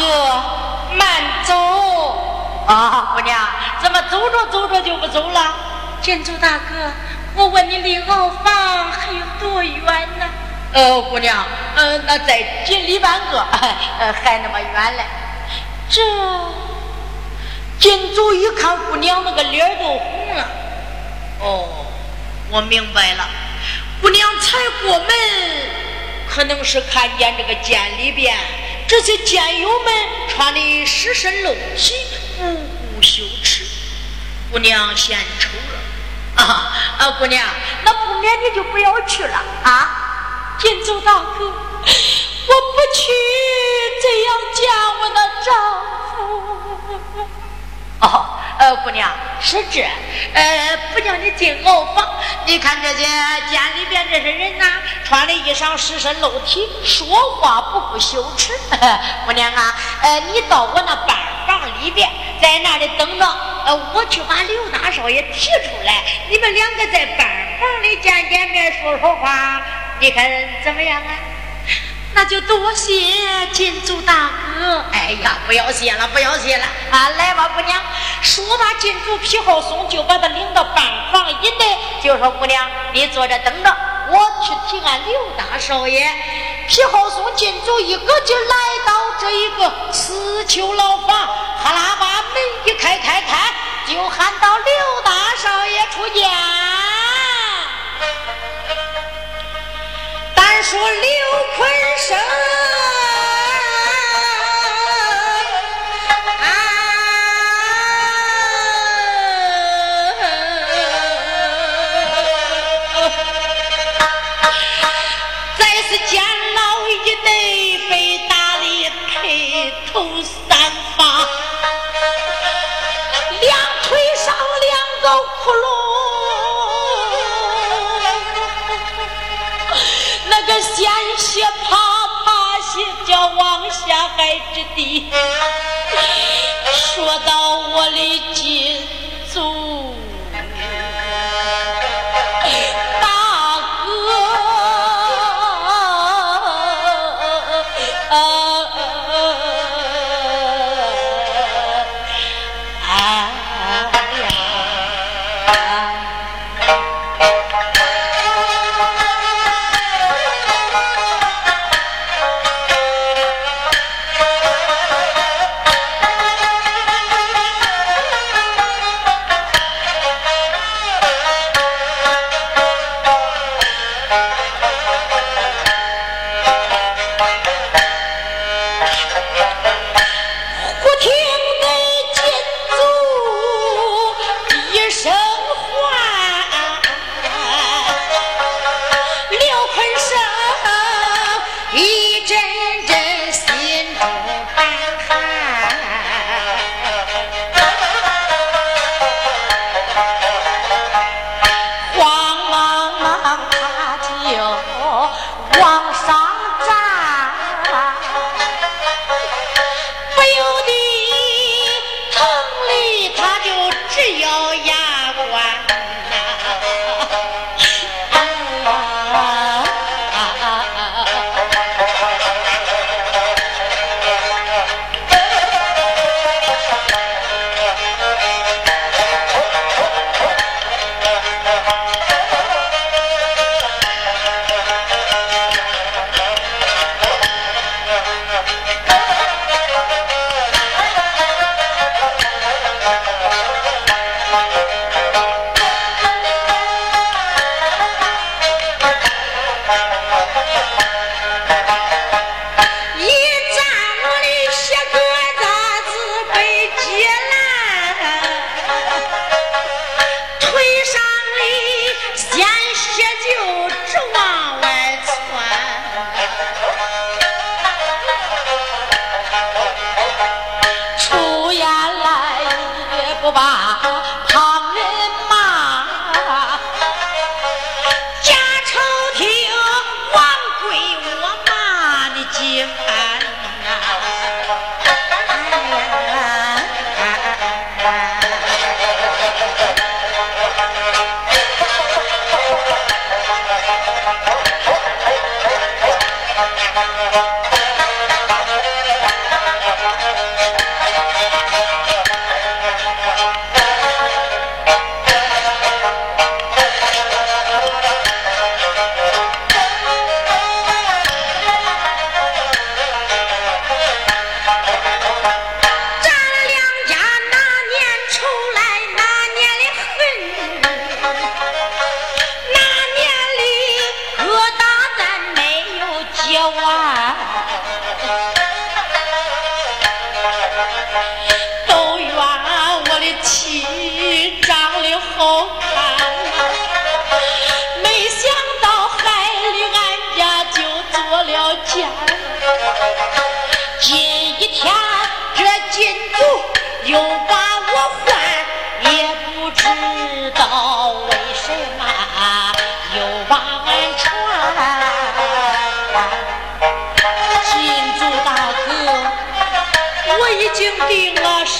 哥，慢走啊！姑娘，怎么走着走着就不走了？建筑大哥，我问你离牢房还有多远呢？呃，姑娘，呃，那再进里半个，呃，还那么远嘞。这进族一看姑娘那个脸都红了。哦，我明白了，姑娘才过门，可能是看见这个监里边这些监友们穿的湿身露体，不顾羞耻，姑娘嫌丑了。啊啊，姑娘，那不免你就不要去了啊。金州大哥，我不去，怎样见我的丈夫？哦，呃，姑娘是这，呃，不叫你进牢房。你看这些监里边这些人呐，穿的衣裳湿身露体，说话不顾羞耻。姑娘啊，呃，你到我那板房里边，在那里等着，呃，我去把刘大少爷提出来，你们两个在板房里见见面，说说话。你看怎么样啊？那就多谢金主大哥。哎呀，不要谢了，不要谢了啊！来吧，姑娘。说罢，金主皮浩松就把他领到办房一带，就说：“姑娘，你坐着等着，我去提俺刘大少爷。”皮浩松金主一个劲来到这一个刺绣牢房，哈喇把门一开开开，就喊到：“刘大少爷出见。”说刘坤生，下海之地，说到我的金祖。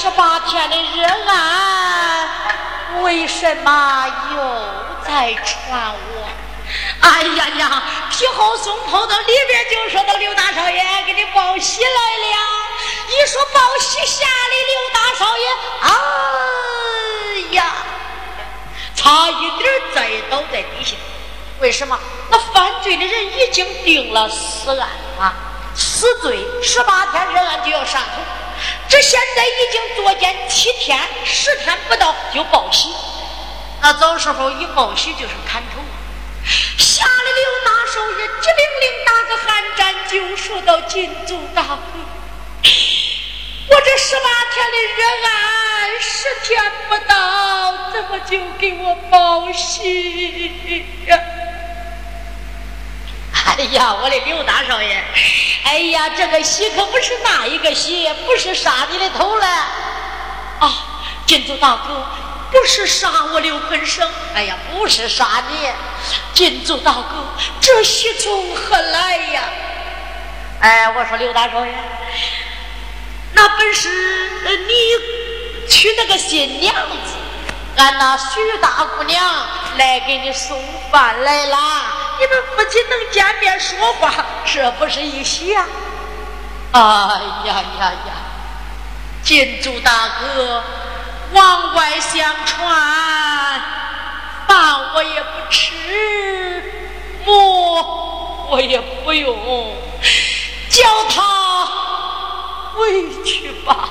十八天的热案，为什么又在传我？哎呀呀！皮厚松跑到里边就说到刘大少爷给你报喜来了。一说报喜，吓得刘大少爷，哎呀，差一点栽倒在地下。为什么？那犯罪的人已经定了死案啊，死罪十八天热案就要上头。这现在已经坐监七天，十天不到就报喜。那早时候一报喜就是砍头。吓得刘大少爷急灵灵打个寒战，就说到金祖大哥，我这十八天的热案，十天不到，怎么就给我报喜呀？哎呀，我的刘大少爷，哎呀，这个喜可不是那一个喜，不是杀你的头了啊，金祖大哥。不是杀我刘坤生，哎呀，不是杀你，金祖大哥，这喜从何来呀？哎，我说刘大少爷，那本是你娶那个新娘子，俺那徐大姑娘来给你送饭来了，你们夫妻能见面说话，这不是一喜呀？哎呀呀呀，金主大哥。往外相传，饭我也不吃，馍我也不用，叫他回去吧。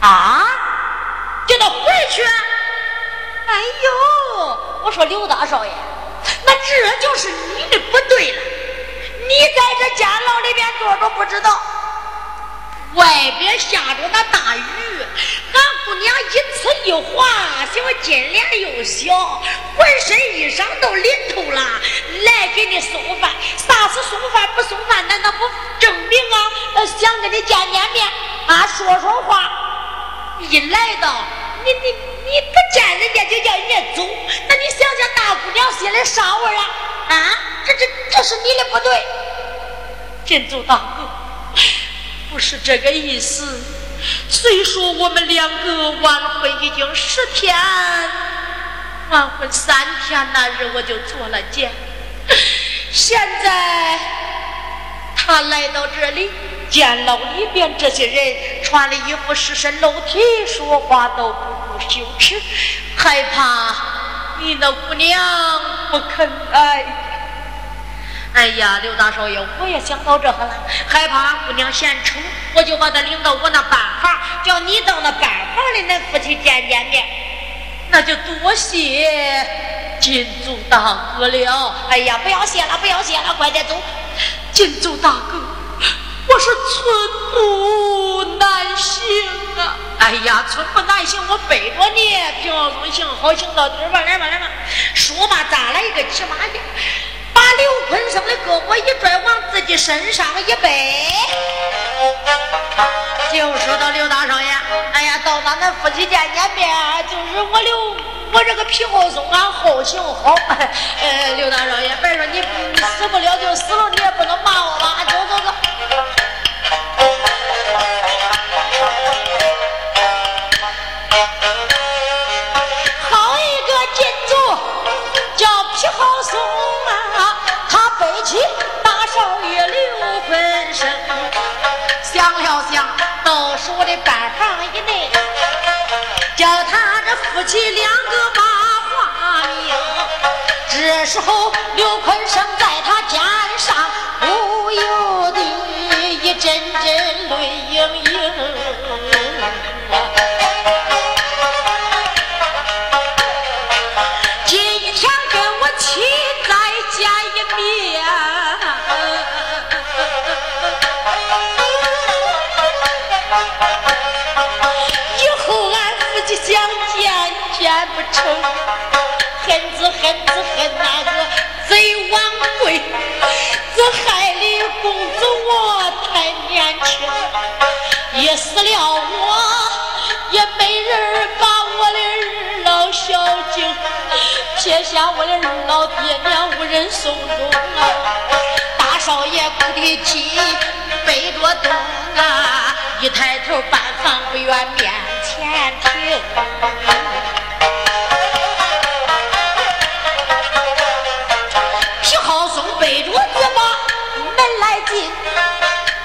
啊，叫他回去？哎呦，我说刘大少爷，那这就是你的不对了。你在这监牢里边坐着不知道。外边下着那大雨，俺姑娘一次一滑，小金莲又小，浑身衣裳都淋透了，来给你送饭。啥是送饭不送饭？难道不证明啊？想跟你见见面啊，说说话。一来到，你你你不见人家就叫人家走，那你想想大姑娘心里啥味啊？啊，这这这是你的不对，金祖大哥。不是这个意思。虽说我们两个完婚已经十天，完婚三天那日我就做了监。现在他来到这里，见牢里边这些人穿的衣服湿身露体，说话都不顾羞耻，害怕你那姑娘不肯来。哎呀，刘大少爷，我也想到这了，害怕姑娘嫌丑，我就把她领到我那班房，叫你到那班房里，恁夫妻见见面。那就多谢金祖大哥了。哎呀，不要谢了，不要谢了，快点走。金祖大哥，我是寸步难行啊！哎呀，寸步难行，我背着你，平中行好行到底吧，来吧，来吧。说吧，咱来一个骑马的？把刘坤生的胳膊一拽，往自己身上一背，就说到刘大少爷，哎呀，到咱们夫妻见见面，就是我刘，我这个皮厚松，俺后行好。呃，刘大少爷，别说你死不了就死了，你也不能骂我吧？走走走。少爷刘坤生想了想，到我的班房以内，叫他这夫妻两个把话明。这时候刘坤生在他肩上，不由得一阵阵泪盈盈。想见见不成，恨只恨只恨那个贼王贵，这害的公子我太年轻，也死了我也没人帮。撇下我的二老爹娘无人送终啊！大少爷哭的啼，背着灯啊。一抬头，半房不远面前停。皮好松背着子把门来进，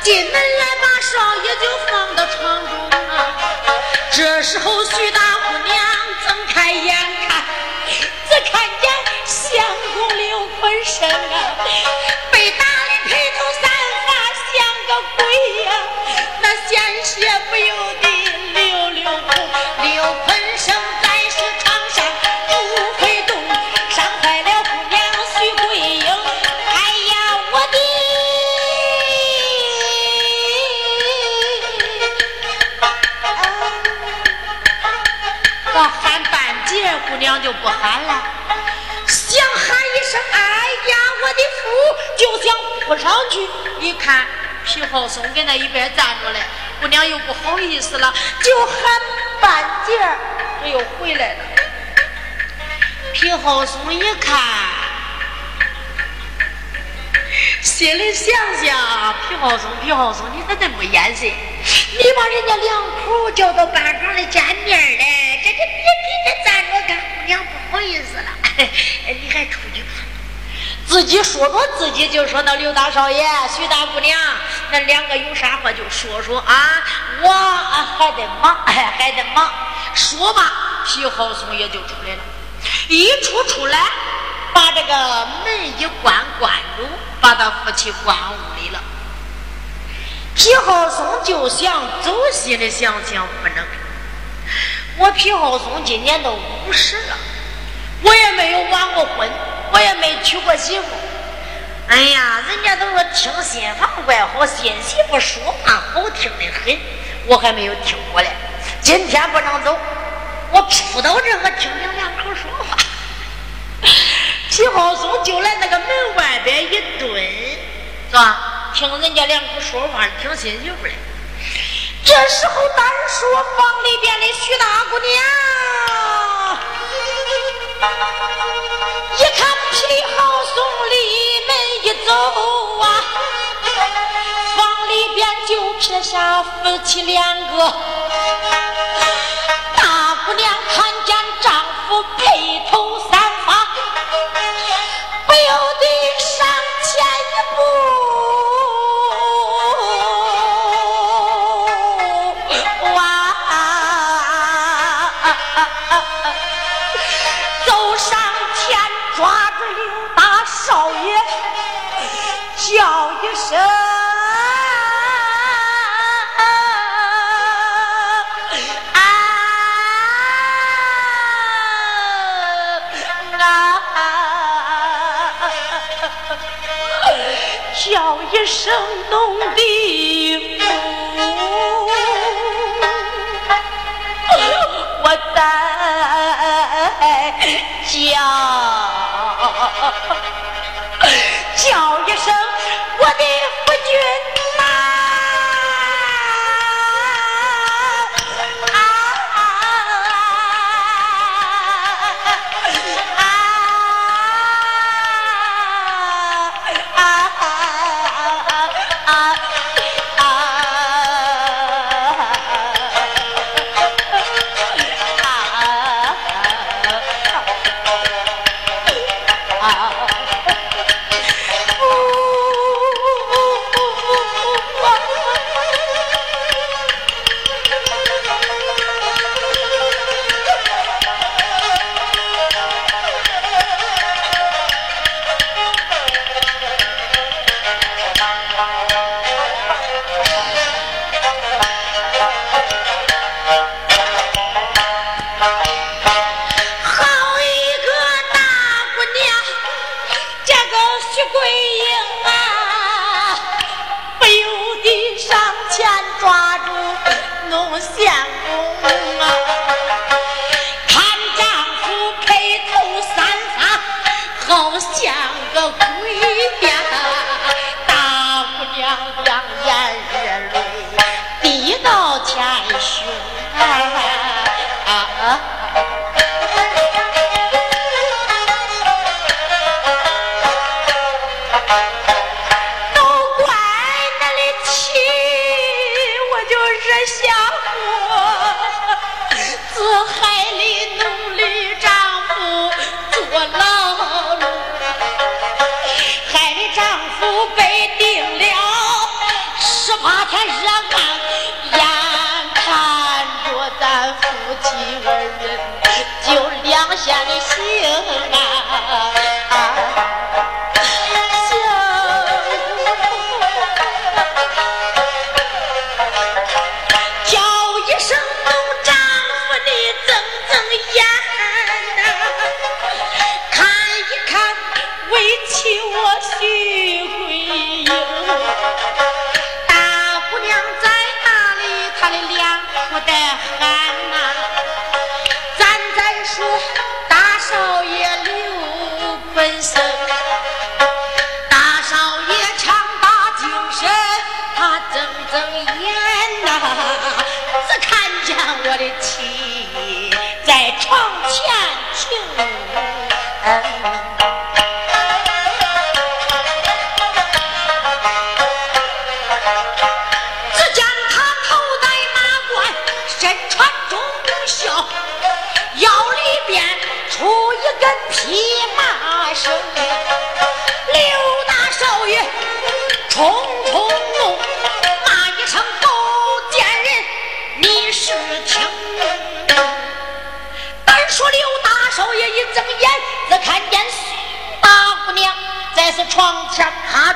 进门来把少爷就放到床中啊。这时候徐大姑娘睁开眼看，见相公刘坤生啊，被打的披头散发像个鬼就不喊了。想喊一声“哎呀，我的夫”，就想扑上去。一看皮厚松跟那一边站着嘞，姑娘又不好意思了，就喊半截，这又回来了。皮厚松一看，心里想想：皮厚松，皮厚松，你咋这么眼神？你把人家两口叫到班房里见面来，哎你还出去吧。自己说着自己就说那刘大少爷、徐大姑娘，那两个有啥话就说说啊，我还得忙，还得忙。说吧，皮浩松也就出来了，一出出来，把这个门一关，关住，把他夫妻关屋里了。皮浩松就想走，心里想想不能。我皮浩松今年都五十了，我也没有完过婚，我也没娶过媳妇。哎呀，人家都说听新房怪好，新媳妇说话好听的很，我还没有听过嘞。今天不能走，我扑到这，我听听两口说话。皮厚松就来那个门外边一蹲，是吧？听人家两口说话，听新媳妇嘞。这时候单说房里边的徐大姑娘，一看皮好松离门一走啊，房里边就撇下夫妻两个。一声农的夫，我在叫，叫一声我的夫君。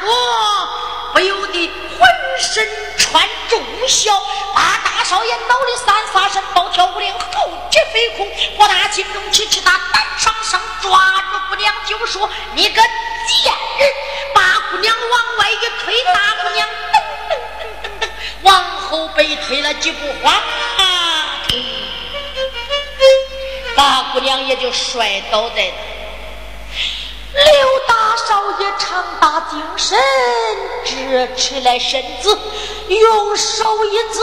我，不由得浑身穿重孝，把大少爷脑里三发身，暴跳如雷，后脊飞空。我大心中气气大，胆上上，抓住姑娘就说：“你个贱人！”把姑娘往外一推，大姑娘噔噔噔噔噔往后背推了几步，哗，大姑娘也就摔倒在。刘大少爷长大精神，直起来身子，用手一指：“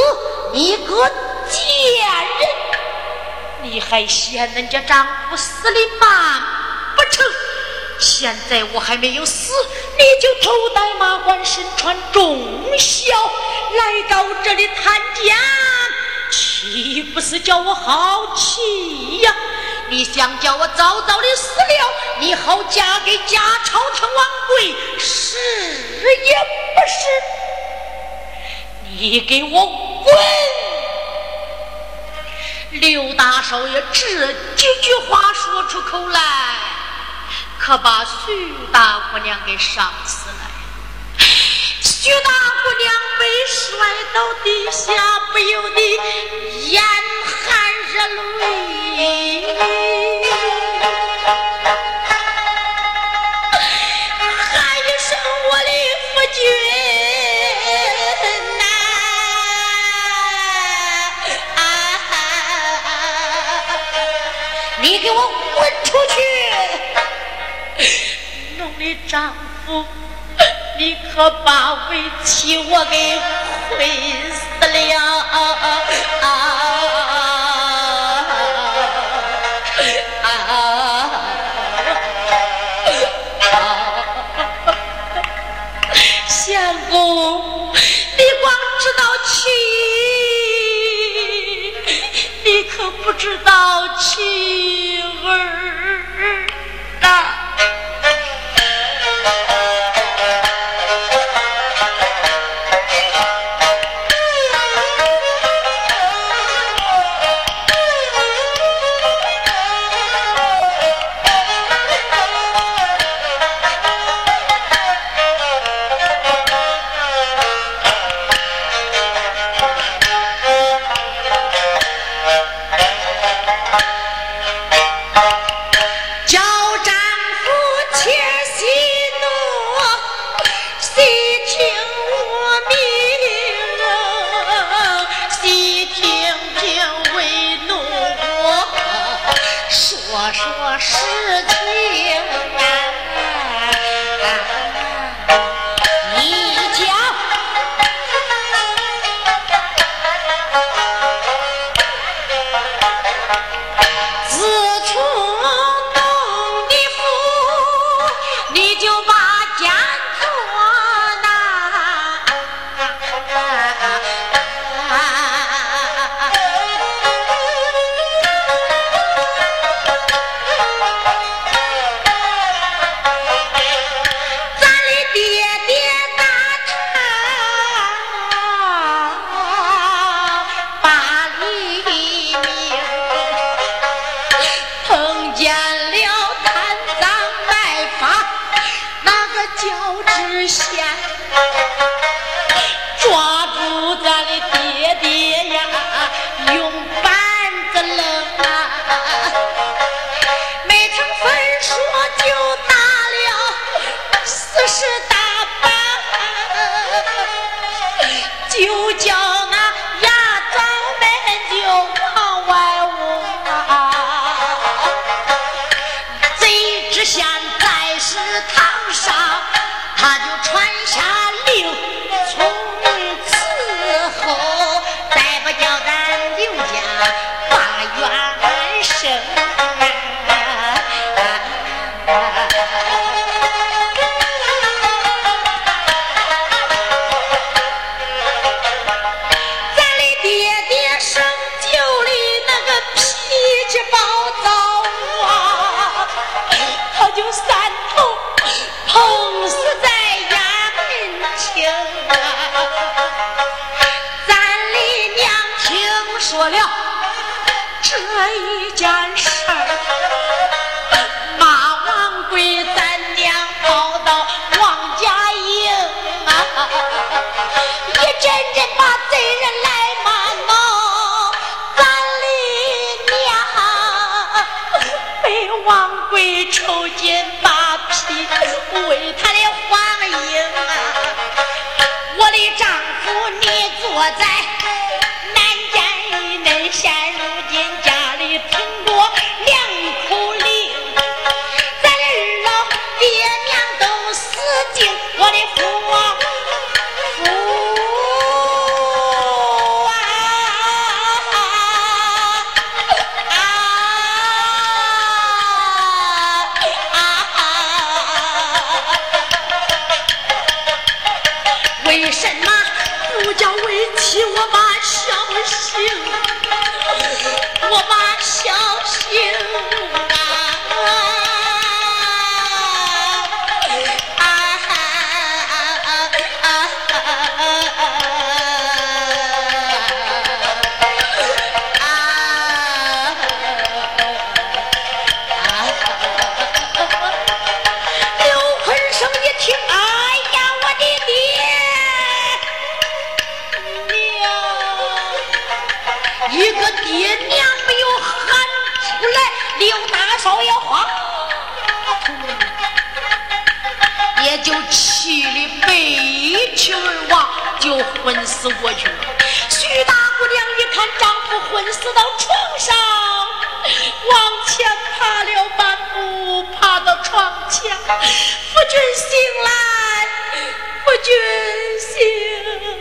你个贱人，你还嫌人家丈夫死的慢不成？现在我还没有死，你就头戴马冠，身穿重孝，来到这里探监，岂不是叫我好气呀？”你想叫我早早的死了，你好嫁给假朝廷王贵，是也不是？你给我滚！刘大少爷这几句话说出口来，可把徐大姑娘给伤死了。徐大姑娘被摔到地下，不由得眼含热泪，喊一声：“我的夫君呐！”你给我滚出去！弄的丈夫。你可把为妻我给亏死了知道妻啊。一阵阵把贼人来骂闹咱的娘被王贵抽筋扒皮为他的谎言啊我的丈夫你坐在南见一面现如今一个爹娘没有喊出来刘大少爷慌也就气的背气而亡就昏死过去了徐大姑娘一看丈夫昏死到床上往前爬了半步爬到床前夫君醒来夫君醒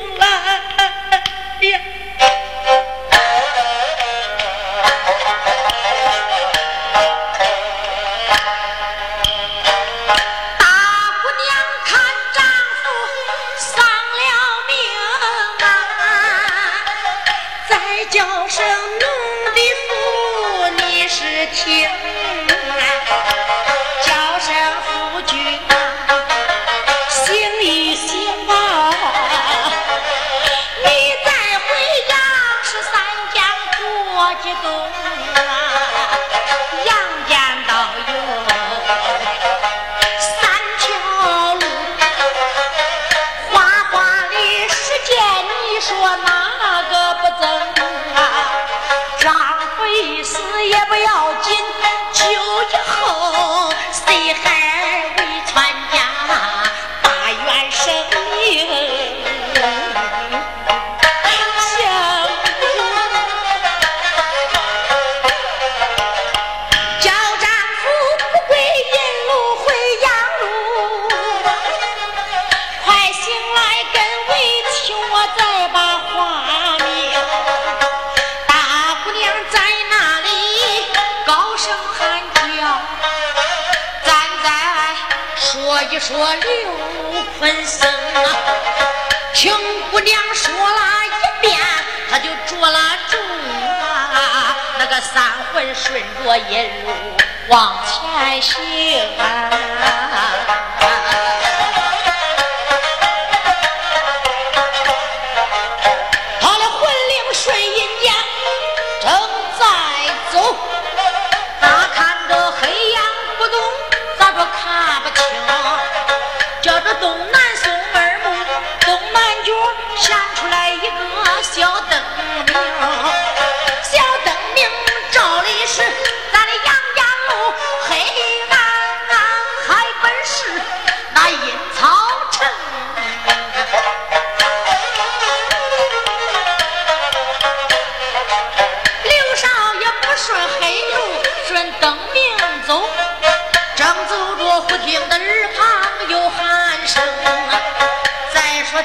一说刘坤生啊，听姑娘说了一遍，他就着了重啊，那个三魂顺着一路往前行啊。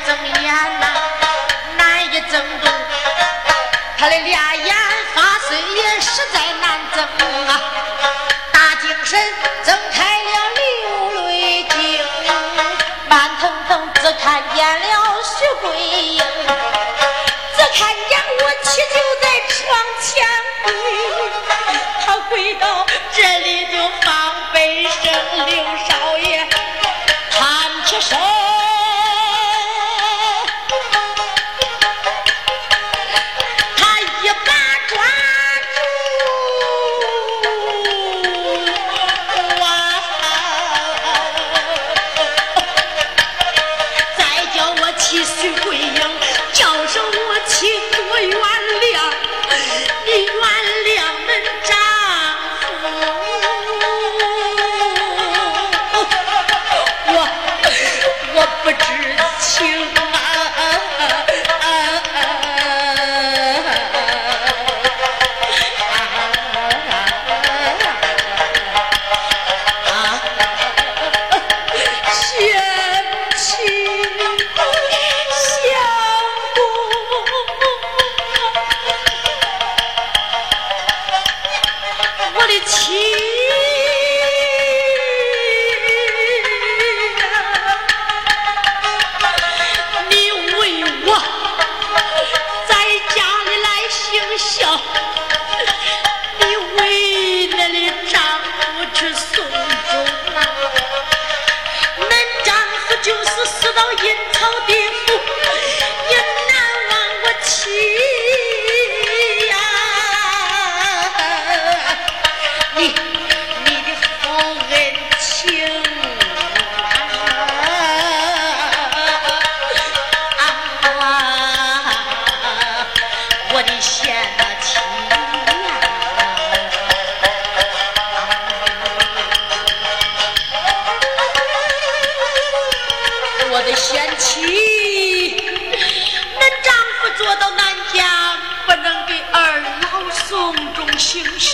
睁眼呐，难以睁动，他的俩眼发水也实在难睁啊。大精神睁开了流泪睛，慢腾腾只看见了徐桂英，只看见我妻就在床前跪，他跪到这里就放悲声，刘少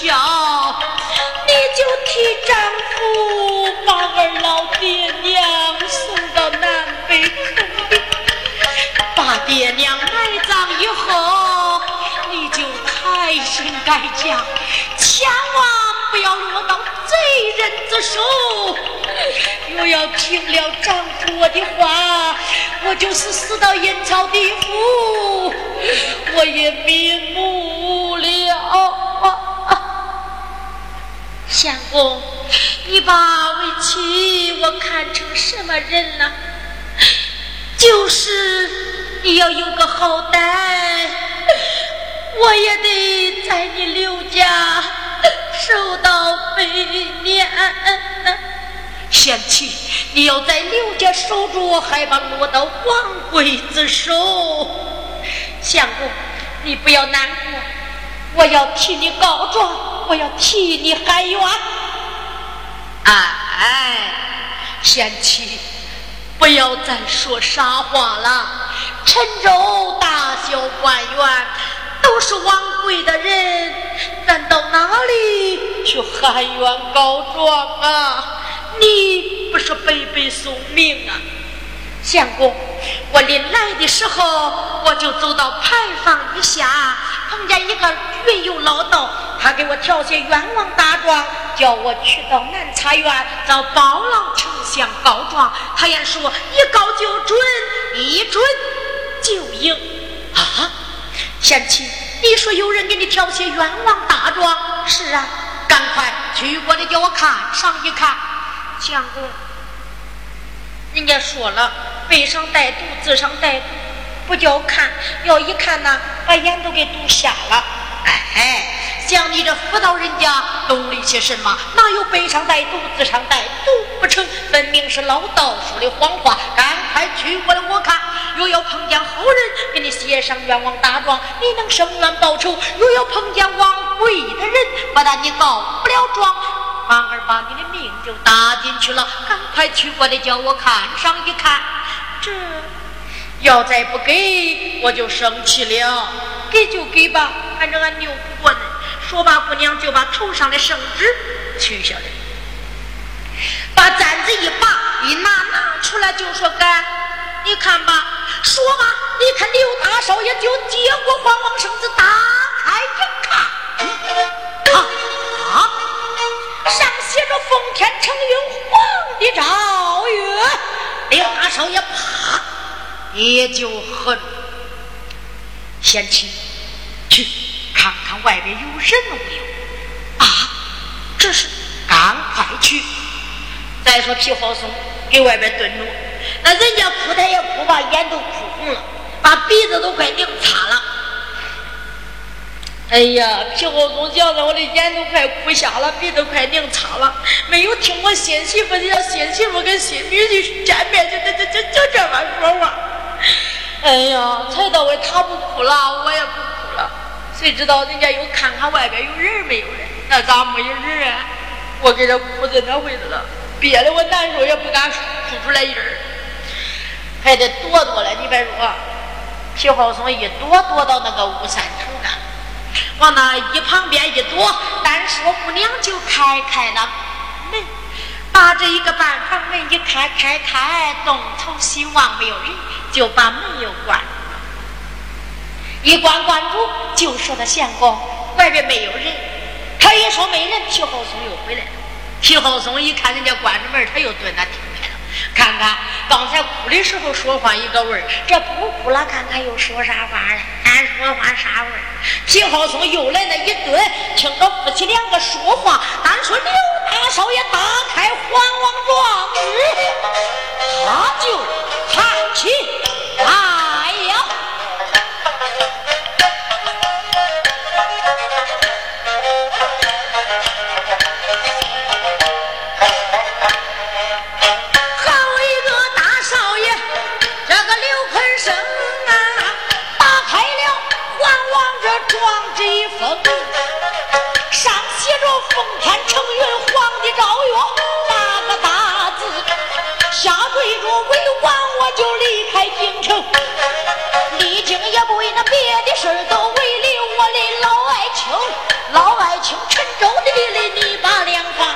要你就替丈夫把二老爹娘送到南北口把爹娘埋葬以后你就开心改嫁。千万不要落到贼人之手我要听了丈夫的话我就是死到阴曹地府我也瞑目相公，你把为妻我看成什么人了？就是你要有个好歹，我也得在你刘家受到背面。贤妻，你要在刘家守住，还望落到王贵子手。相公，你不要难过，我要替你告状。我要替你喊冤。哎，贤妻，不要再说傻话了。陈州大小官员都是王贵的人，咱到哪里去喊冤告状啊？你不是白白送命啊？相公，我临来的时候，我就走到牌坊一下，碰见一个云游老道，他给我挑些冤枉大状，叫我去到南茶院找包老丞相告状。他言说一告就准，一准就赢。啊，贤妻，你说有人给你挑些冤枉大状？是啊，赶快去过来叫我看上一看，相公。人家说了，背上带毒，字上带毒，不叫看，要一看呢，把眼都给堵瞎了。哎，像你这妇道人家，懂了些什么？哪有背上带毒，字上带毒不成？分明是老道说的谎话。赶快去过来，我看。若要碰见好人，给你写上冤枉大状，你能伸冤报仇；若要碰见枉贵的人，不但你告不了状。反而把你的命就搭进去了，赶快取过来叫我看上一看。这要再不给，我就生气了。给就给吧，反正俺拗不过你。说罢，姑娘就把头上的圣旨取下来。把簪子一拔一拿拿出来就说干，你看吧，说吧，你看刘大少爷就接过黄王绳子，打开一看，啊，写着“奉天承运皇帝诏曰”，刘大少爷啪也就恨，贤妻去看看外边有人没有。啊这是赶快去！再说皮好松给外边蹲着，那人家哭他也哭吧，眼都哭红了，把鼻子都快拧擦了。哎呀，皮好松叫的我的眼都快哭瞎了，鼻子快拧擦了。没有听过新媳妇人家新媳妇跟新女婿见面就就就就这么说话。哎呀，才到位他不哭了，我也不哭了。谁知道人家又看看外边有人没有人？那咋没有人啊？我给他哭成那回子了，憋得我难受，也不敢哭出来音儿，还得躲躲了。你别说，皮浩松一躲躲到那个屋山头了，往那一旁边一躲，单说姑娘就开开了门，把这一个半房门一开开开，东瞅西望没有人，就把门又关。一关关住，就说他相公，外边没有人。他一说没人，皮厚松又回来了。皮厚松一看人家关着门，他又蹲那听。看看刚才哭的时候说话一个味儿，这不哭了，看看又说啥话了？俺说话啥味儿？皮浩松又来那一顿，听着夫妻两个说话，单说刘大少爷打开皇王状语，他就喊起啊下跪着跪完我就离开京城，历经也不为那别的事都为了我的老爱卿，老爱卿陈州的地里你把粮发，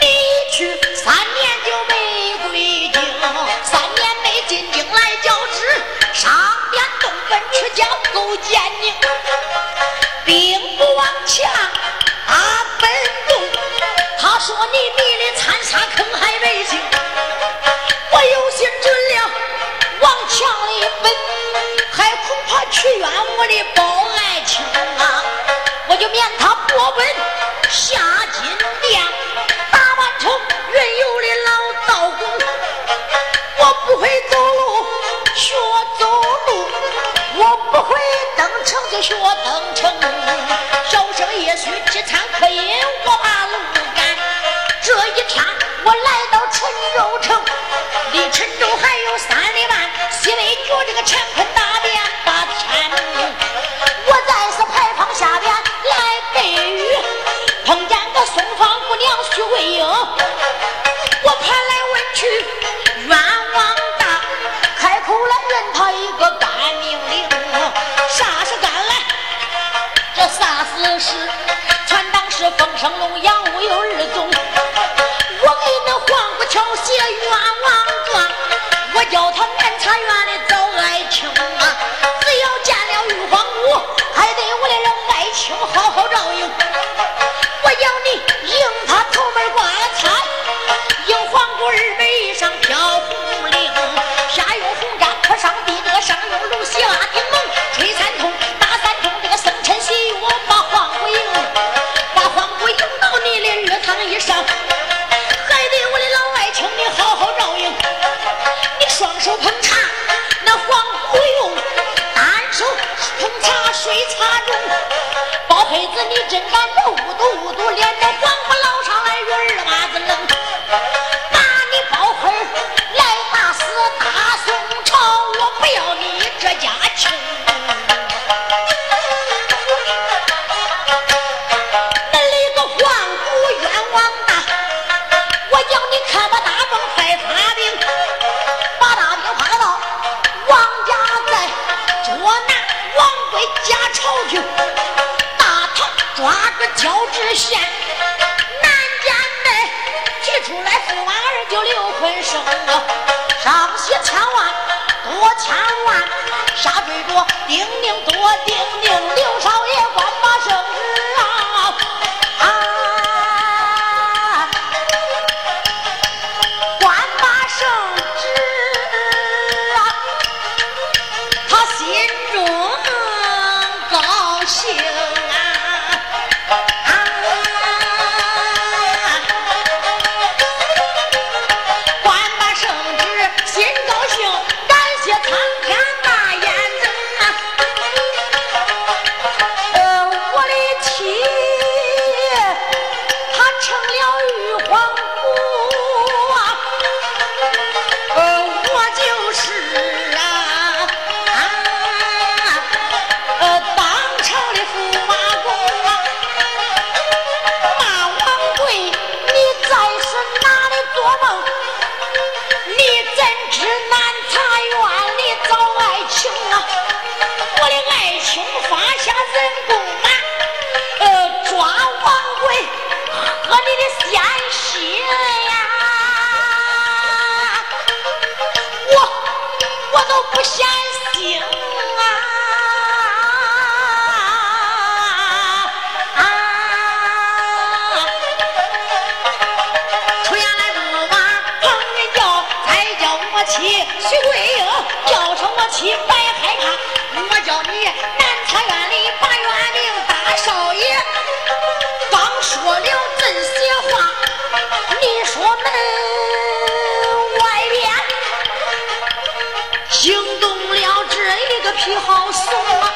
你去三年就没归京，三年没进京来交旨，上边东奔吃教勾践宁，兵不往前，阿、啊、奔。说你密林残杀坑害百姓，我有心准了往墙里奔，还恐怕屈冤我的包爱卿啊！我就免他薄本下金殿，打扮成原有的老道公，我不会走路学走路，我不会登城就学登城，小生也许只餐可饮我怕。天，我来到郴州城，离陈州还有三里半，西北角这个乾坤大殿把天。我在是牌坊下边来拜雨，碰见个松方姑娘徐慧英，我盘来问去冤枉大，开口来认她一个干命令，啥是干来？这啥死尸？全当是风生龙杨无有二宗。求谢冤枉状，我叫他南茶园。上写千万多千万，下坠着叮咛多叮咛，刘少徐桂英，叫声我妻别害怕。我叫你南茶院里八元名大少爷，刚说了这些话，你说门外边惊动了这一个皮好怂啊！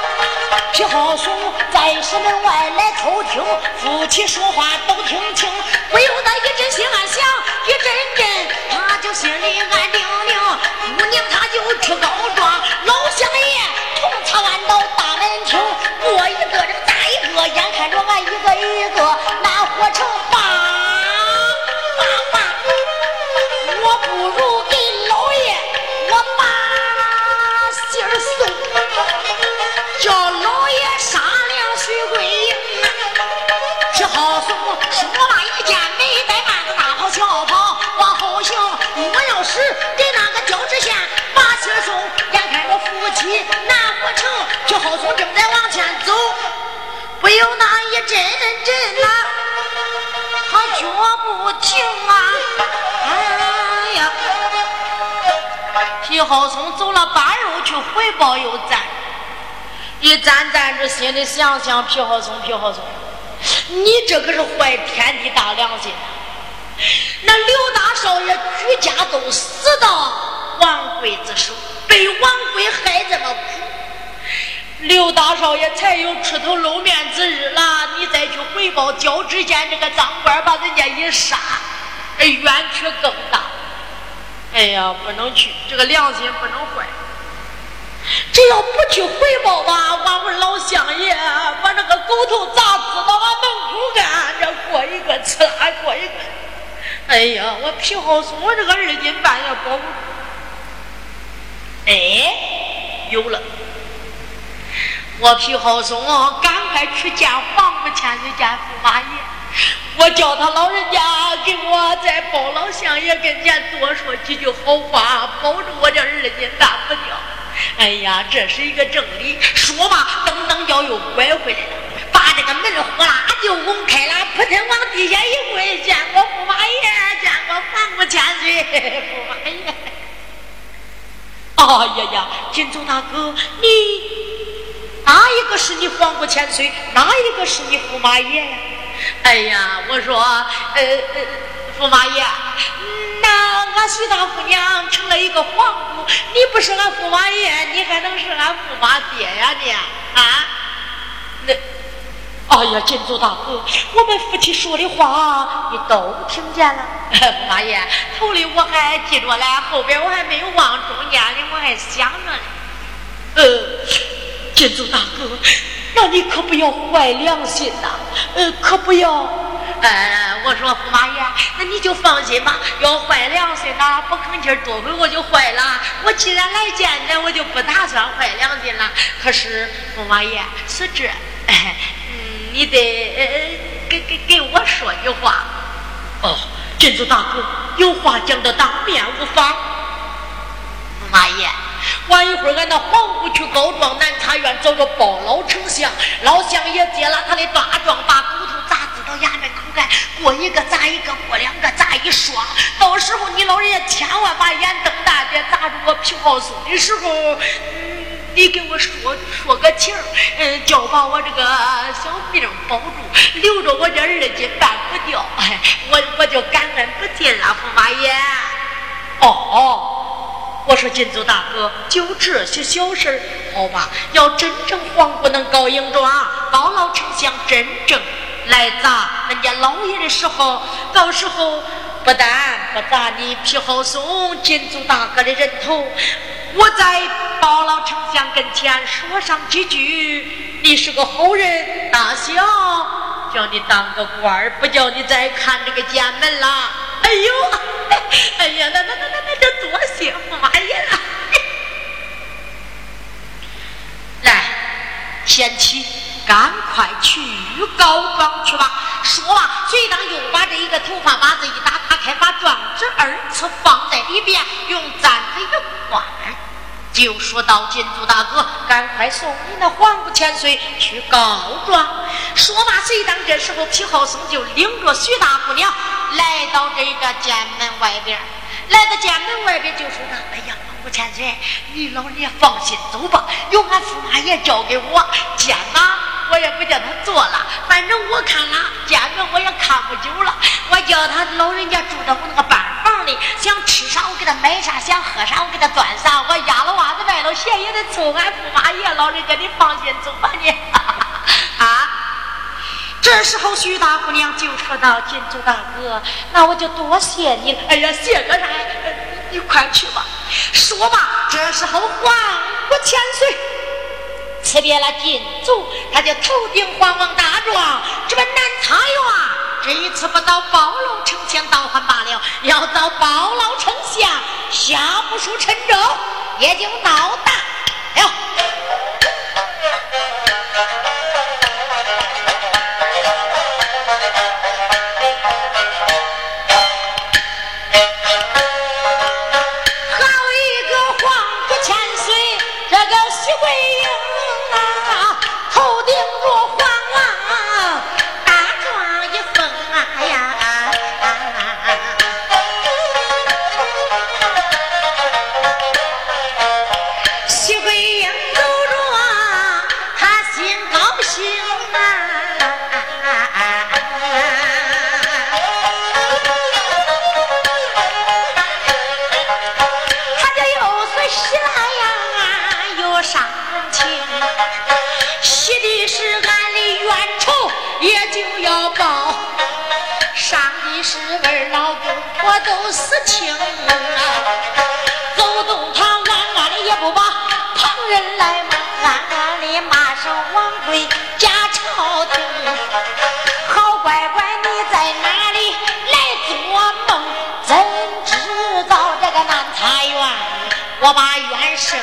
皮好怂在石门外来偷听，夫妻说话都听清，不由得一阵心暗想，一阵阵就心里暗定定，姑娘她就去告状，老乡爷同茶弯到大门厅，过一个人打一个，眼看着俺一个一个难活成爸爸爸，我不如前走，不由那一阵阵呐、他脚不停啊，哎呀！皮好松走了半路去回报又站。一站站着，心里想想：皮好松，皮好松，你这可是坏天地大良心！那刘大少爷举家都死到王贵之手，被王贵害这么苦，刘大少爷才有出头露面之日了。你再去回报焦知县这个赃官，把人家一杀，哎，冤屈更大。哎呀，不能去，这个良心不能坏。只要不去回报吧，俺们老乡爷把那个狗头铡支到俺门口干，这过一个吃拉过一个。哎呀，我皮好松，我这个二斤半也保不住。哎，有了！我皮好松，赶快去见黄谷千岁见驸马爷。我叫他老人家给我在包老乡爷跟前多说几句好话，保住我这二斤大不掉。哎呀，这是一个正理。说罢，噔噔脚又拐回来了，把这个门呼啦就拱开了，扑腾往地下一跪，见过驸马爷，见过黄谷千岁，驸马爷。哎呀呀，金总大哥，你哪一个是你黄姑千岁，哪一个是你驸马爷呀？哎呀，我说，呃呃，驸马爷，那俺徐大姑娘成了一个皇姑，你不是俺驸马爷，你还能是俺驸马爹呀你啊？那，哎呀，金祖大哥，我们夫妻说的话你都听见了。驸马爷，头里我还记着嘞，后边我还没有忘，中间的我还想着呢。呃，金祖大哥，那你可不要坏良心呐、呃，可不要。呃，我说驸马爷，那你就放心吧，要坏良心呐、不吭气儿多会我就坏了。我既然来见你，我就不打算坏良心了。可是驸马爷是这，你得呃给给给我说句话。哦，金祖大哥，有话讲的当面无妨。驸马爷，晚一会儿俺到皇姑去告状，南茶院找着包老丞相，老相爷接了他的大状，把骨头砸子到衙门口干，过一个砸一个，过两个砸一双。到时候你老人家千万把眼瞪大点，砸住我皮包松的时候，嗯，你给我说说个情，嗯，叫把我这个小命保住，留着我这二斤半不掉，我我就感恩不尽了，驸马爷。哦。我说金祖大哥，就这些小事好吧？要真正皇姑能告硬状，包老丞相真正来砸人家老爷的时候，到时候不但不砸你皮好松金祖大哥的人头，我在包老丞相跟前说上几句，你是个好人，大小叫你当个官儿，不叫你再看这个监门了。哎呦，哎呀，那那那那那叫多谢驸马爷了。来，贤妻，赶快去告状去吧。说完，随当又把这一个头发把子一打打开，把状纸二次放在里边，用簪子一关。就说到金主大哥，赶快送你那黄姑千岁去告状。说罢，谁当这时候，皮浩松就领着徐大姑娘来到这个监门外边。来到监门外边，就说道：“哎呀，黄姑千岁，你老人家放心走吧，有俺驸马爷交给我监马，我也不叫他做了。反正我看了监门，我也看不久了。我叫他老人家住到我那个班想吃啥我给他买啥，想喝啥我给他端啥。我压了袜子外头鞋也得凑。俺驸马爷老人家，你放心走吧你。啊！这时候徐大姑娘就说道：“金主大哥，那我就多谢你了。哎呀，谢个啥？你快去吧。”说吧，这时候皇姑千岁辞别了金主，他就头顶皇王大状，这个南茶园。这一次不到包老丞相倒换罢了，要到包老丞相下不输陈州，也就闹大了。都是情啊！走动他暗暗的也不把旁人来骂，暗暗的骂声王贵假朝廷。好乖乖，你在哪里来做梦？怎知道这个南茶园，我把冤生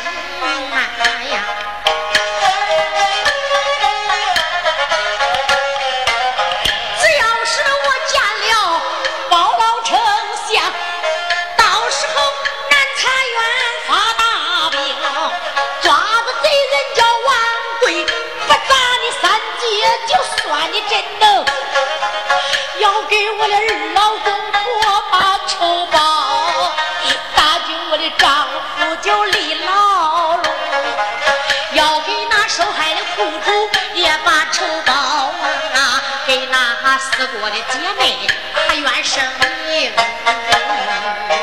我的姐妹她怨生命。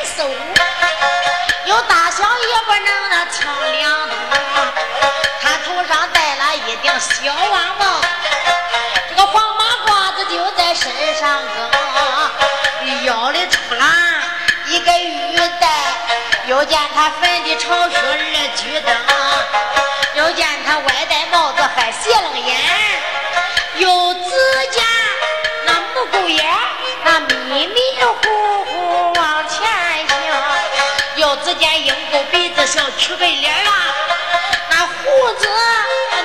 个三十四五，有大小也不能那称量。他头上戴了一顶小王帽，这个黄马褂子就在身上搁，腰里出了一个玉带，又见他粉的朝靴二举灯，又见他歪戴帽子还斜楞眼，又只见那木狗眼那迷迷糊糊，又只见鹰钩鼻子小曲背脸啊，那胡子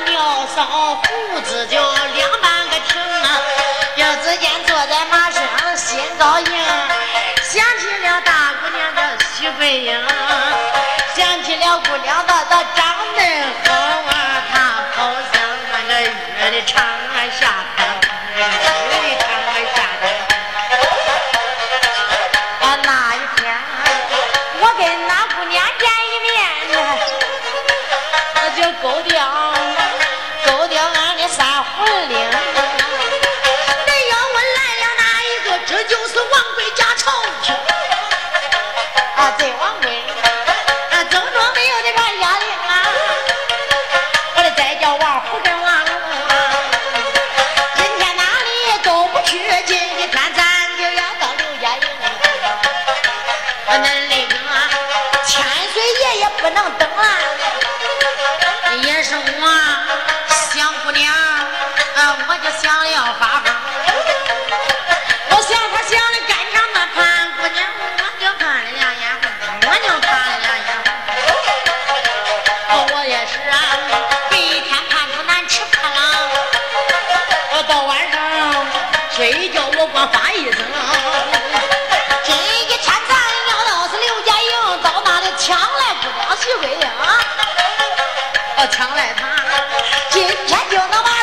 尿骚胡子就两半个挺啊，又只见坐在马上心高兴。想起了大姑娘的徐桂英，想起了姑娘她她长得好啊，她好像那个月的长啊下我跟我想要发疯我想他想的干上那看姑娘我就看了两眼我娘看了两眼我也是啊白天看出难吃饭了。我到晚上睡觉我光发一声。这一天咱要到刘家营到那里抢来不光媳妇的啊抢来他今天就能把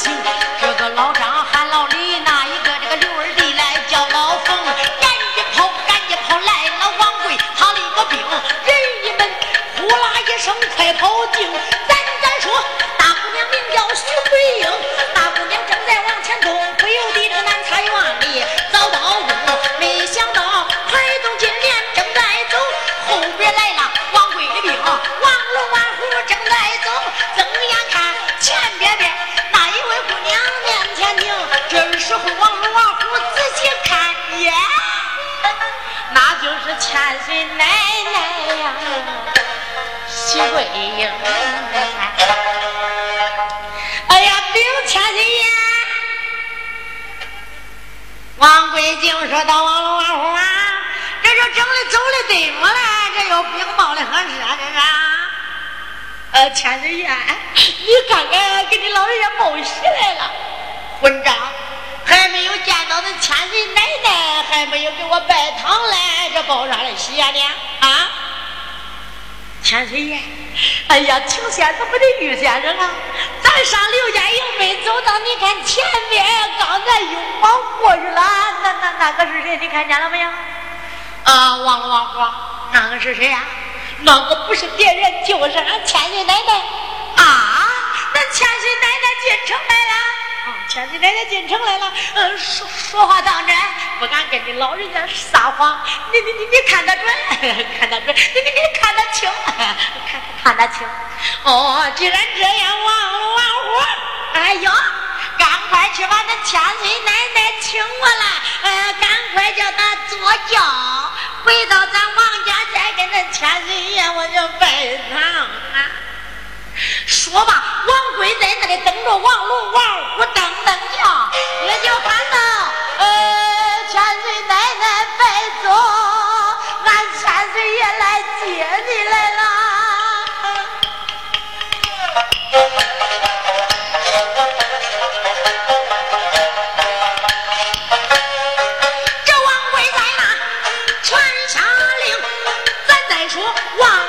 行。这个老张喊老李，那一个这个刘二弟来叫老冯，赶紧跑，赶紧跑来了王贵，他立个兵，人一闷呼啦一声快跑进。咱咱说大姑娘名叫徐桂英，大姑娘正在时候王龙王虎仔细看呀，那就是千岁奶奶呀，徐桂英。哎呀，禀千岁爷，王贵敬说到王龙王虎啊，这就整的走的对么了？这又禀报的何事啊？这是？呃，千岁爷，你看看，给你老人家报喜来了，混账！还没有见到那千岁奶奶，还没有给我拜堂来，这包啥来喜呀的啊？千岁爷，哎呀，请先生不得玉先生啊！咱上刘家营没走到，你看前面刚才又往过去了，那那那个是谁？你看见了没有？啊，忘了忘了，那个是谁呀？那个不是别人，就是俺千岁奶奶啊！那千岁奶奶进城来了。啊千岁奶奶进城来了，呃，说说话当真，不敢跟你老人家撒谎。你你你你看得准，看得准，你你你看得清，看看得清。哦，既然这样，王王虎，哎呦，赶快去把那千岁奶奶请过来，呃，赶快叫他坐轿，回到咱王家再跟那千岁爷我就拜堂啊。等着王龙王虎等等娘你就喊到呃千岁奶奶别走俺千岁爷来接你来了。这王贵在那传下令咱再说王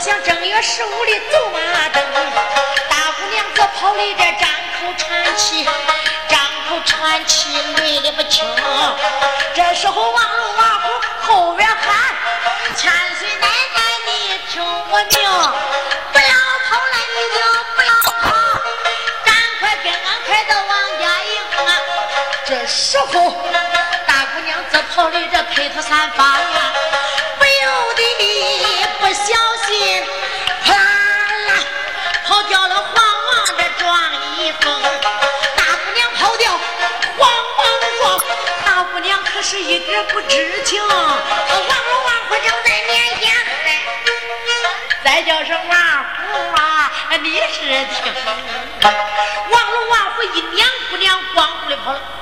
像正月十五的走马灯。大姑娘可跑来这张口喘气，张口喘气，累的不轻。这时候王龙王虎后边喊：“千岁奶奶，你听我命，不要跑了，你就不要跑，赶快跟俺快到王家营啊！”这时候，大姑娘这跑的这披头散发，不由得不想你跑啦啦跑掉了黄王的状一风大姑娘跑掉黄王的大姑娘可是一点不知情王龙王虎就在面前再叫声王虎啊你是听王龙王虎一撵姑娘光顾的跑了